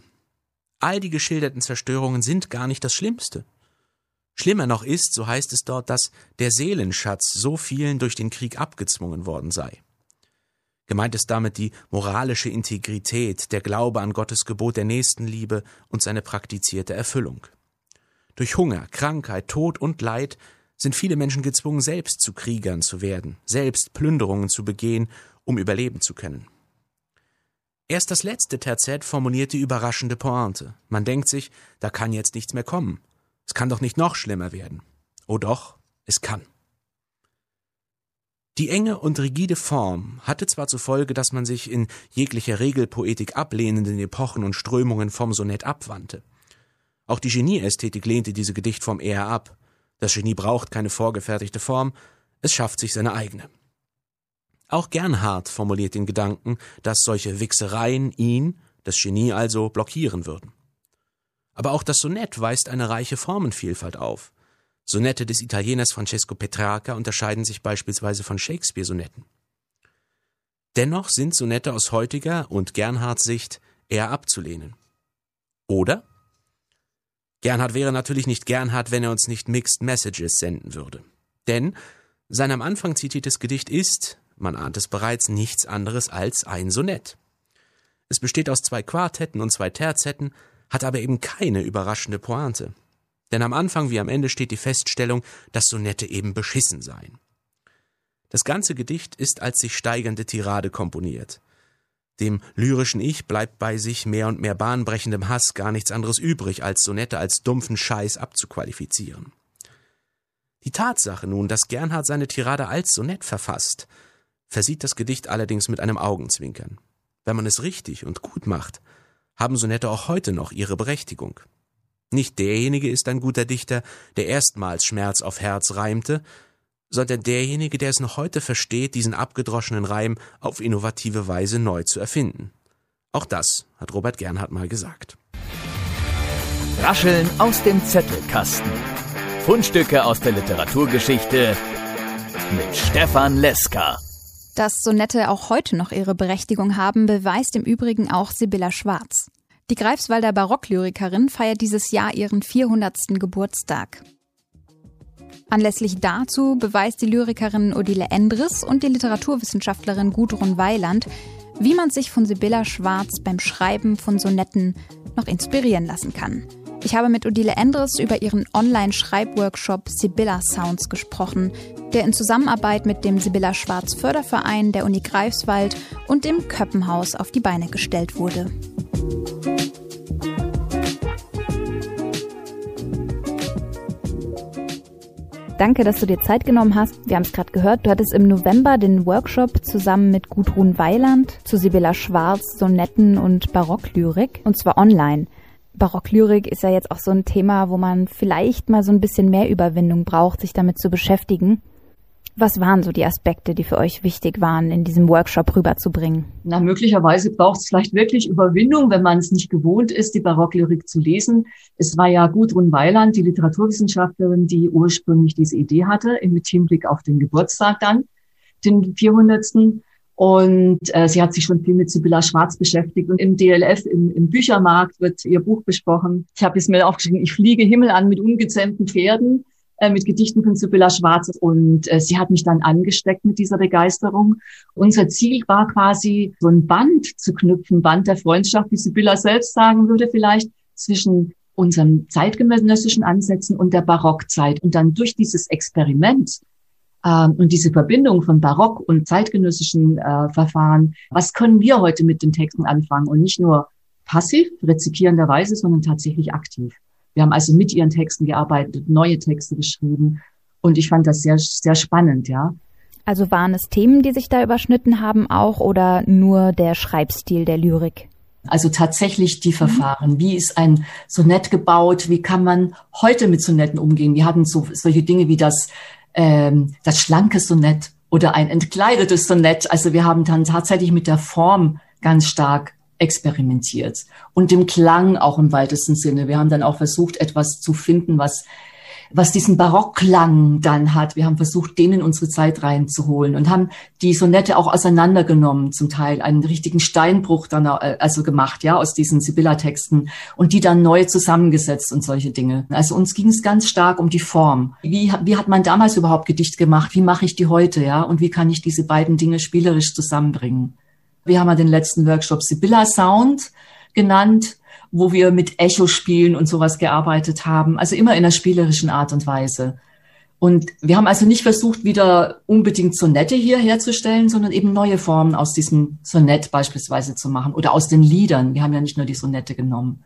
All die geschilderten Zerstörungen sind gar nicht das Schlimmste. Schlimmer noch ist, so heißt es dort, dass der Seelenschatz so vielen durch den Krieg abgezwungen worden sei. Gemeint ist damit die moralische Integrität, der Glaube an Gottes Gebot der Nächstenliebe und seine praktizierte Erfüllung. Durch Hunger, Krankheit, Tod und Leid sind viele Menschen gezwungen, selbst zu Kriegern zu werden, selbst Plünderungen zu begehen, um überleben zu können. Erst das letzte Terzett formuliert die überraschende Pointe. Man denkt sich, da kann jetzt nichts mehr kommen. Es kann doch nicht noch schlimmer werden. Oh doch, es kann. Die enge und rigide Form hatte zwar zur Folge, dass man sich in jeglicher Regelpoetik ablehnenden Epochen und Strömungen vom Sonett abwandte. Auch die Genieästhetik lehnte diese Gedichtform eher ab. Das Genie braucht keine vorgefertigte Form, es schafft sich seine eigene. Auch Gernhardt formuliert den Gedanken, dass solche Wichsereien ihn, das Genie also, blockieren würden. Aber auch das Sonett weist eine reiche Formenvielfalt auf. Sonette des Italieners Francesco Petrarca unterscheiden sich beispielsweise von Shakespeare-Sonetten. Dennoch sind Sonette aus heutiger und Gernhards Sicht eher abzulehnen. Oder? Gernhard wäre natürlich nicht Gernhard, wenn er uns nicht Mixed Messages senden würde. Denn sein am Anfang zitiertes Gedicht ist, man ahnt es bereits, nichts anderes als ein Sonett. Es besteht aus zwei Quartetten und zwei Terzetten, hat aber eben keine überraschende Pointe. Denn am Anfang wie am Ende steht die Feststellung, dass Sonette eben beschissen seien. Das ganze Gedicht ist als sich steigernde Tirade komponiert. Dem lyrischen Ich bleibt bei sich mehr und mehr bahnbrechendem Hass gar nichts anderes übrig, als Sonette als dumpfen Scheiß abzuqualifizieren. Die Tatsache nun, dass Gernhard seine Tirade als Sonett verfasst, versieht das Gedicht allerdings mit einem Augenzwinkern. Wenn man es richtig und gut macht, haben Sonette auch heute noch ihre Berechtigung. Nicht derjenige ist ein guter Dichter, der erstmals Schmerz auf Herz reimte, sondern derjenige, der es noch heute versteht, diesen abgedroschenen Reim auf innovative Weise neu zu erfinden. Auch das hat Robert Gernhardt mal gesagt. Rascheln aus dem Zettelkasten. Fundstücke aus der Literaturgeschichte mit Stefan Leska. Dass Sonette auch heute noch ihre Berechtigung haben, beweist im Übrigen auch Sibylla Schwarz. Die Greifswalder Barocklyrikerin feiert dieses Jahr ihren 400. Geburtstag. Anlässlich dazu beweist die Lyrikerin Odile Endres und die Literaturwissenschaftlerin Gudrun Weiland, wie man sich von Sibylla Schwarz beim Schreiben von Sonetten noch inspirieren lassen kann. Ich habe mit Odile Endres über ihren Online-Schreibworkshop Sibylla Sounds gesprochen, der in Zusammenarbeit mit dem Sibylla Schwarz Förderverein der Uni Greifswald und dem Köppenhaus auf die Beine gestellt wurde. Danke, dass du dir Zeit genommen hast. Wir haben es gerade gehört, du hattest im November den Workshop zusammen mit Gudrun Weiland zu Sibylla Schwarz, Sonetten und Barocklyrik und zwar online. Barocklyrik ist ja jetzt auch so ein Thema, wo man vielleicht mal so ein bisschen mehr Überwindung braucht, sich damit zu beschäftigen. Was waren so die Aspekte, die für euch wichtig waren, in diesem Workshop rüberzubringen? Na, möglicherweise braucht es vielleicht wirklich Überwindung, wenn man es nicht gewohnt ist, die Barocklyrik zu lesen. Es war ja Gudrun Weiland, die Literaturwissenschaftlerin, die ursprünglich diese Idee hatte, mit Hinblick auf den Geburtstag dann, den 400. Und äh, sie hat sich schon viel mit Sibylla Schwarz beschäftigt. Und im DLF, im, im Büchermarkt, wird ihr Buch besprochen. Ich habe es mir aufgeschrieben, ich fliege Himmel an mit ungezähmten Pferden, äh, mit Gedichten von Sibylla Schwarz. Und äh, sie hat mich dann angesteckt mit dieser Begeisterung. Unser Ziel war quasi, so ein Band zu knüpfen, Band der Freundschaft, wie Sibylla selbst sagen würde vielleicht, zwischen unseren zeitgenössischen Ansätzen und der Barockzeit. Und dann durch dieses Experiment und diese Verbindung von Barock und zeitgenössischen äh, Verfahren, was können wir heute mit den Texten anfangen und nicht nur passiv, rezipierenderweise, sondern tatsächlich aktiv. Wir haben also mit ihren Texten gearbeitet, neue Texte geschrieben und ich fand das sehr, sehr spannend, ja. Also waren es Themen, die sich da überschnitten haben auch oder nur der Schreibstil der Lyrik? Also tatsächlich die Verfahren. Wie ist ein Sonett gebaut? Wie kann man heute mit Sonetten umgehen? Wir hatten so, solche Dinge wie das ähm, das schlanke Sonett oder ein entkleidetes Sonett. Also wir haben dann tatsächlich mit der Form ganz stark experimentiert und dem Klang auch im weitesten Sinne. Wir haben dann auch versucht, etwas zu finden, was was diesen Barockklang dann hat. Wir haben versucht, den in unsere Zeit reinzuholen und haben die Sonette auch auseinandergenommen, zum Teil einen richtigen Steinbruch dann äh, also gemacht, ja, aus diesen Sibylla-Texten und die dann neu zusammengesetzt und solche Dinge. Also uns ging es ganz stark um die Form. Wie, wie hat man damals überhaupt Gedicht gemacht? Wie mache ich die heute, ja? Und wie kann ich diese beiden Dinge spielerisch zusammenbringen? Wir haben ja den letzten Workshop Sibylla Sound genannt wo wir mit Echo-Spielen und sowas gearbeitet haben. Also immer in einer spielerischen Art und Weise. Und wir haben also nicht versucht, wieder unbedingt Sonette hier herzustellen, sondern eben neue Formen aus diesem Sonett beispielsweise zu machen oder aus den Liedern. Wir haben ja nicht nur die Sonette genommen.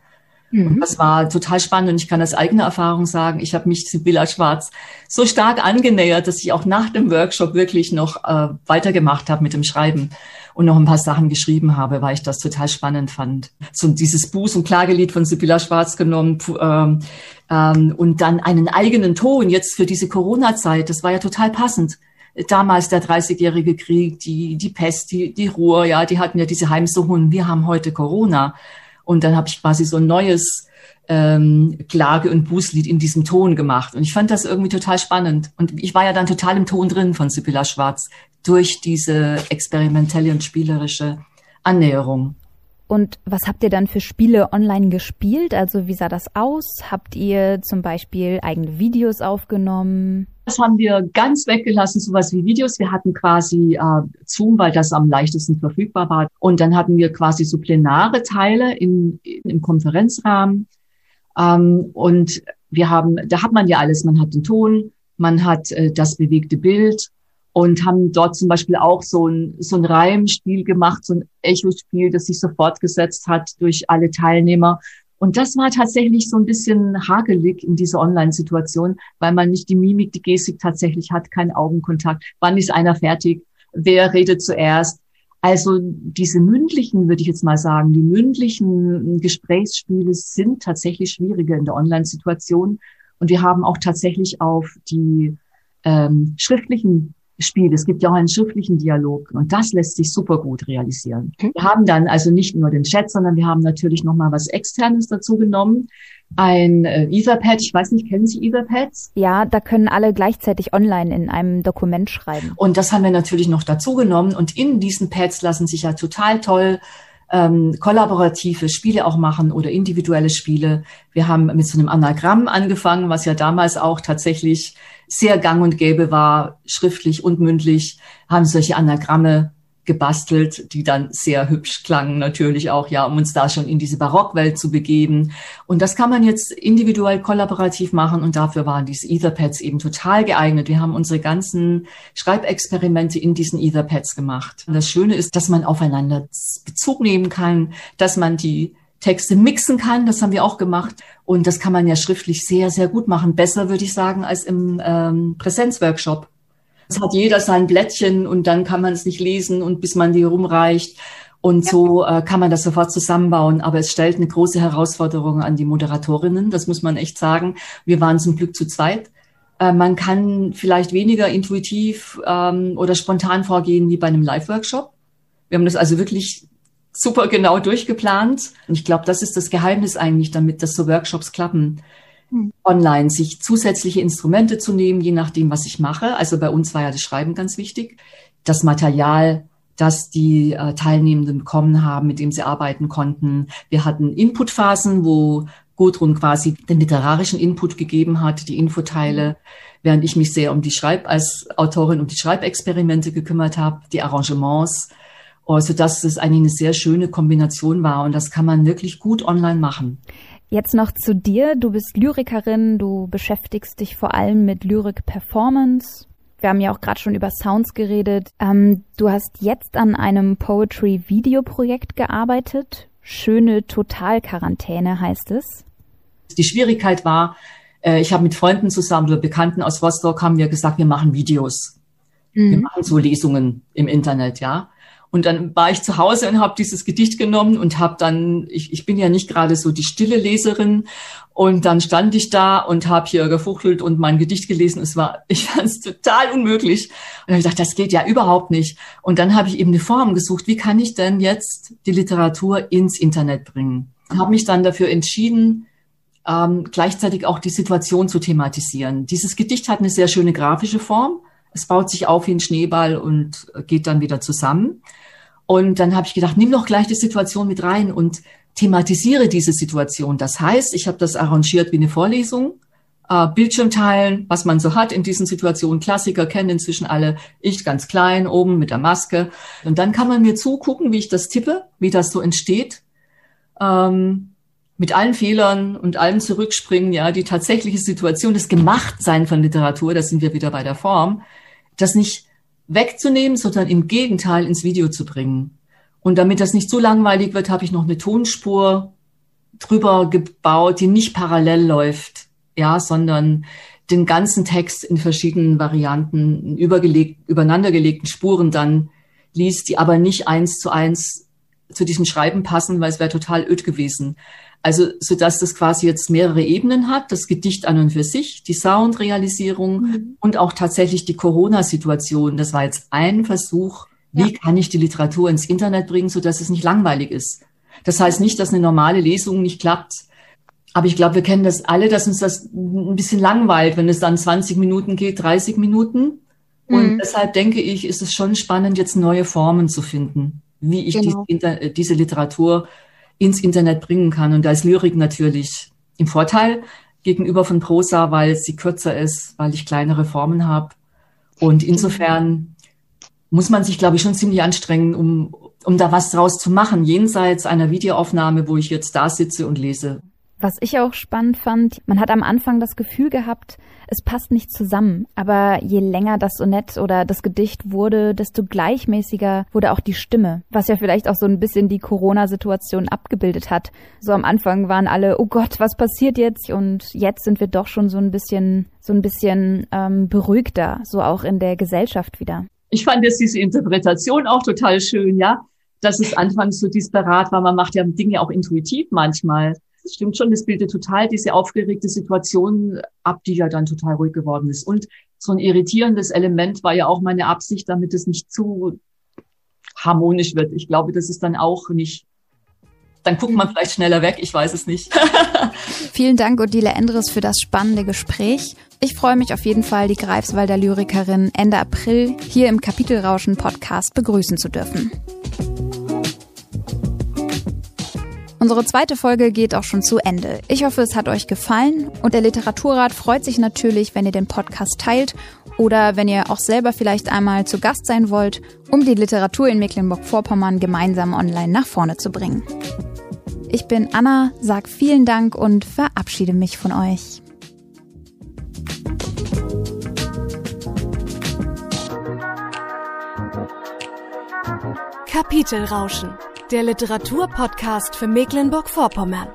Mhm. Und das war total spannend und ich kann aus eigener Erfahrung sagen, ich habe mich Sibylla Schwarz so stark angenähert, dass ich auch nach dem Workshop wirklich noch äh, weitergemacht habe mit dem Schreiben und noch ein paar Sachen geschrieben habe, weil ich das total spannend fand. So dieses Buß- und Klagelied von Sibylla Schwarz genommen ähm, ähm, und dann einen eigenen Ton jetzt für diese Corona-Zeit. Das war ja total passend damals der 30-jährige Krieg, die, die Pest, die, die Ruhr, ja, die hatten ja diese Heimsuchungen. Wir haben heute Corona. Und dann habe ich quasi so ein neues ähm, Klage- und Bußlied in diesem Ton gemacht. Und ich fand das irgendwie total spannend. Und ich war ja dann total im Ton drin von Sibylla Schwarz durch diese experimentelle und spielerische Annäherung. Und was habt ihr dann für Spiele online gespielt? Also wie sah das aus? Habt ihr zum Beispiel eigene Videos aufgenommen? Das haben wir ganz weggelassen, sowas wie Videos. Wir hatten quasi äh, Zoom, weil das am leichtesten verfügbar war. Und dann hatten wir quasi so plenare Teile in, in, im Konferenzrahmen. Ähm, und wir haben, da hat man ja alles. Man hat den Ton, man hat äh, das bewegte Bild und haben dort zum Beispiel auch so ein, so ein Reimspiel gemacht, so ein Echo-Spiel, das sich so fortgesetzt hat durch alle Teilnehmer. Und das war tatsächlich so ein bisschen hagelig in dieser Online-Situation, weil man nicht die Mimik, die Gestik tatsächlich hat, keinen Augenkontakt. Wann ist einer fertig? Wer redet zuerst? Also diese mündlichen, würde ich jetzt mal sagen, die mündlichen Gesprächsspiele sind tatsächlich schwieriger in der Online-Situation. Und wir haben auch tatsächlich auf die ähm, schriftlichen Spiele. Es gibt ja auch einen schriftlichen Dialog und das lässt sich super gut realisieren. Wir haben dann also nicht nur den Chat, sondern wir haben natürlich noch mal was Externes dazu genommen. Ein äh, Etherpad, ich weiß nicht, kennen Sie Etherpads? Ja, da können alle gleichzeitig online in einem Dokument schreiben. Und das haben wir natürlich noch dazu genommen und in diesen Pads lassen sich ja total toll ähm, kollaborative Spiele auch machen oder individuelle Spiele. Wir haben mit so einem Anagramm angefangen, was ja damals auch tatsächlich sehr gang und gäbe war, schriftlich und mündlich, haben solche Anagramme gebastelt, die dann sehr hübsch klangen natürlich auch, ja, um uns da schon in diese Barockwelt zu begeben. Und das kann man jetzt individuell kollaborativ machen und dafür waren diese Etherpads eben total geeignet. Wir haben unsere ganzen Schreibexperimente in diesen Etherpads gemacht. Und das Schöne ist, dass man aufeinander Bezug nehmen kann, dass man die Texte mixen kann. Das haben wir auch gemacht. Und das kann man ja schriftlich sehr, sehr gut machen. Besser, würde ich sagen, als im ähm, Präsenzworkshop. Es hat jeder sein Blättchen und dann kann man es nicht lesen und bis man die rumreicht. Und ja. so äh, kann man das sofort zusammenbauen. Aber es stellt eine große Herausforderung an die Moderatorinnen. Das muss man echt sagen. Wir waren zum Glück zu zweit. Äh, man kann vielleicht weniger intuitiv ähm, oder spontan vorgehen wie bei einem Live-Workshop. Wir haben das also wirklich super genau durchgeplant. Und ich glaube, das ist das Geheimnis eigentlich, damit dass so Workshops klappen hm. online sich zusätzliche Instrumente zu nehmen, je nachdem, was ich mache. Also bei uns war ja das Schreiben ganz wichtig. Das Material, das die äh, Teilnehmenden bekommen haben, mit dem sie arbeiten konnten. Wir hatten Inputphasen, wo Gudrun quasi den literarischen Input gegeben hat, die Infoteile, während ich mich sehr um die Schreib als Autorin um die Schreibexperimente gekümmert habe, die Arrangements, also dass es eigentlich eine sehr schöne Kombination war und das kann man wirklich gut online machen. Jetzt noch zu dir. Du bist Lyrikerin, du beschäftigst dich vor allem mit Lyrik-Performance. Wir haben ja auch gerade schon über Sounds geredet. Ähm, du hast jetzt an einem Poetry-Video-Projekt gearbeitet. Schöne Totalquarantäne heißt es. Die Schwierigkeit war, äh, ich habe mit Freunden zusammen oder Bekannten aus Rostock haben wir gesagt, wir machen Videos. Mhm. Wir machen so Lesungen im Internet, ja. Und dann war ich zu Hause und habe dieses Gedicht genommen und habe dann, ich, ich bin ja nicht gerade so die stille Leserin, und dann stand ich da und habe hier gefuchtelt und mein Gedicht gelesen. Es war, ich fand es total unmöglich. Und habe ich gedacht, das geht ja überhaupt nicht. Und dann habe ich eben eine Form gesucht, wie kann ich denn jetzt die Literatur ins Internet bringen? Habe mich dann dafür entschieden, ähm, gleichzeitig auch die Situation zu thematisieren. Dieses Gedicht hat eine sehr schöne grafische Form. Es baut sich auf wie ein Schneeball und geht dann wieder zusammen. Und dann habe ich gedacht, nimm doch gleich die Situation mit rein und thematisiere diese Situation. Das heißt, ich habe das arrangiert wie eine Vorlesung, äh, Bildschirm teilen, was man so hat in diesen Situationen. Klassiker kennen inzwischen alle. Ich ganz klein, oben mit der Maske. Und dann kann man mir zugucken, wie ich das tippe, wie das so entsteht. Ähm, mit allen Fehlern und allem zurückspringen, ja, die tatsächliche Situation, das Gemachtsein von Literatur, da sind wir wieder bei der Form, das nicht wegzunehmen, sondern im Gegenteil ins Video zu bringen. Und damit das nicht so langweilig wird, habe ich noch eine Tonspur drüber gebaut, die nicht parallel läuft, ja, sondern den ganzen Text in verschiedenen Varianten, übergelegt, übereinandergelegten Spuren dann liest, die aber nicht eins zu eins zu diesem Schreiben passen, weil es wäre total öd gewesen. Also, so dass das quasi jetzt mehrere Ebenen hat, das Gedicht an und für sich, die Soundrealisierung mhm. und auch tatsächlich die Corona-Situation. Das war jetzt ein Versuch, wie ja. kann ich die Literatur ins Internet bringen, so dass es nicht langweilig ist? Das heißt nicht, dass eine normale Lesung nicht klappt. Aber ich glaube, wir kennen das alle, dass uns das ein bisschen langweilt, wenn es dann 20 Minuten geht, 30 Minuten. Und mhm. deshalb denke ich, ist es schon spannend, jetzt neue Formen zu finden, wie ich genau. äh, diese Literatur ins Internet bringen kann. Und da ist Lyrik natürlich im Vorteil gegenüber von Prosa, weil sie kürzer ist, weil ich kleinere Formen habe. Und insofern muss man sich, glaube ich, schon ziemlich anstrengen, um, um da was draus zu machen, jenseits einer Videoaufnahme, wo ich jetzt da sitze und lese. Was ich auch spannend fand, man hat am Anfang das Gefühl gehabt, es passt nicht zusammen. Aber je länger das Sonett oder das Gedicht wurde, desto gleichmäßiger wurde auch die Stimme. Was ja vielleicht auch so ein bisschen die Corona-Situation abgebildet hat. So am Anfang waren alle, oh Gott, was passiert jetzt? Und jetzt sind wir doch schon so ein bisschen, so ein bisschen ähm, beruhigter, so auch in der Gesellschaft wieder. Ich fand jetzt diese Interpretation auch total schön, ja, dass es anfangs so disparat war. Man macht ja Dinge auch intuitiv manchmal. Das stimmt schon, das bildet total diese aufgeregte Situation ab, die ja dann total ruhig geworden ist. Und so ein irritierendes Element war ja auch meine Absicht, damit es nicht zu harmonisch wird. Ich glaube, das ist dann auch nicht dann guckt man vielleicht schneller weg, ich weiß es nicht. Vielen Dank, Odile Endres, für das spannende Gespräch. Ich freue mich auf jeden Fall, die Greifswalder Lyrikerin Ende April hier im Kapitelrauschen Podcast begrüßen zu dürfen. Unsere zweite Folge geht auch schon zu Ende. Ich hoffe, es hat euch gefallen und der Literaturrat freut sich natürlich, wenn ihr den Podcast teilt oder wenn ihr auch selber vielleicht einmal zu Gast sein wollt, um die Literatur in Mecklenburg-Vorpommern gemeinsam online nach vorne zu bringen. Ich bin Anna, sag vielen Dank und verabschiede mich von euch. Kapitelrauschen, der Literaturpodcast für Mecklenburg-Vorpommern.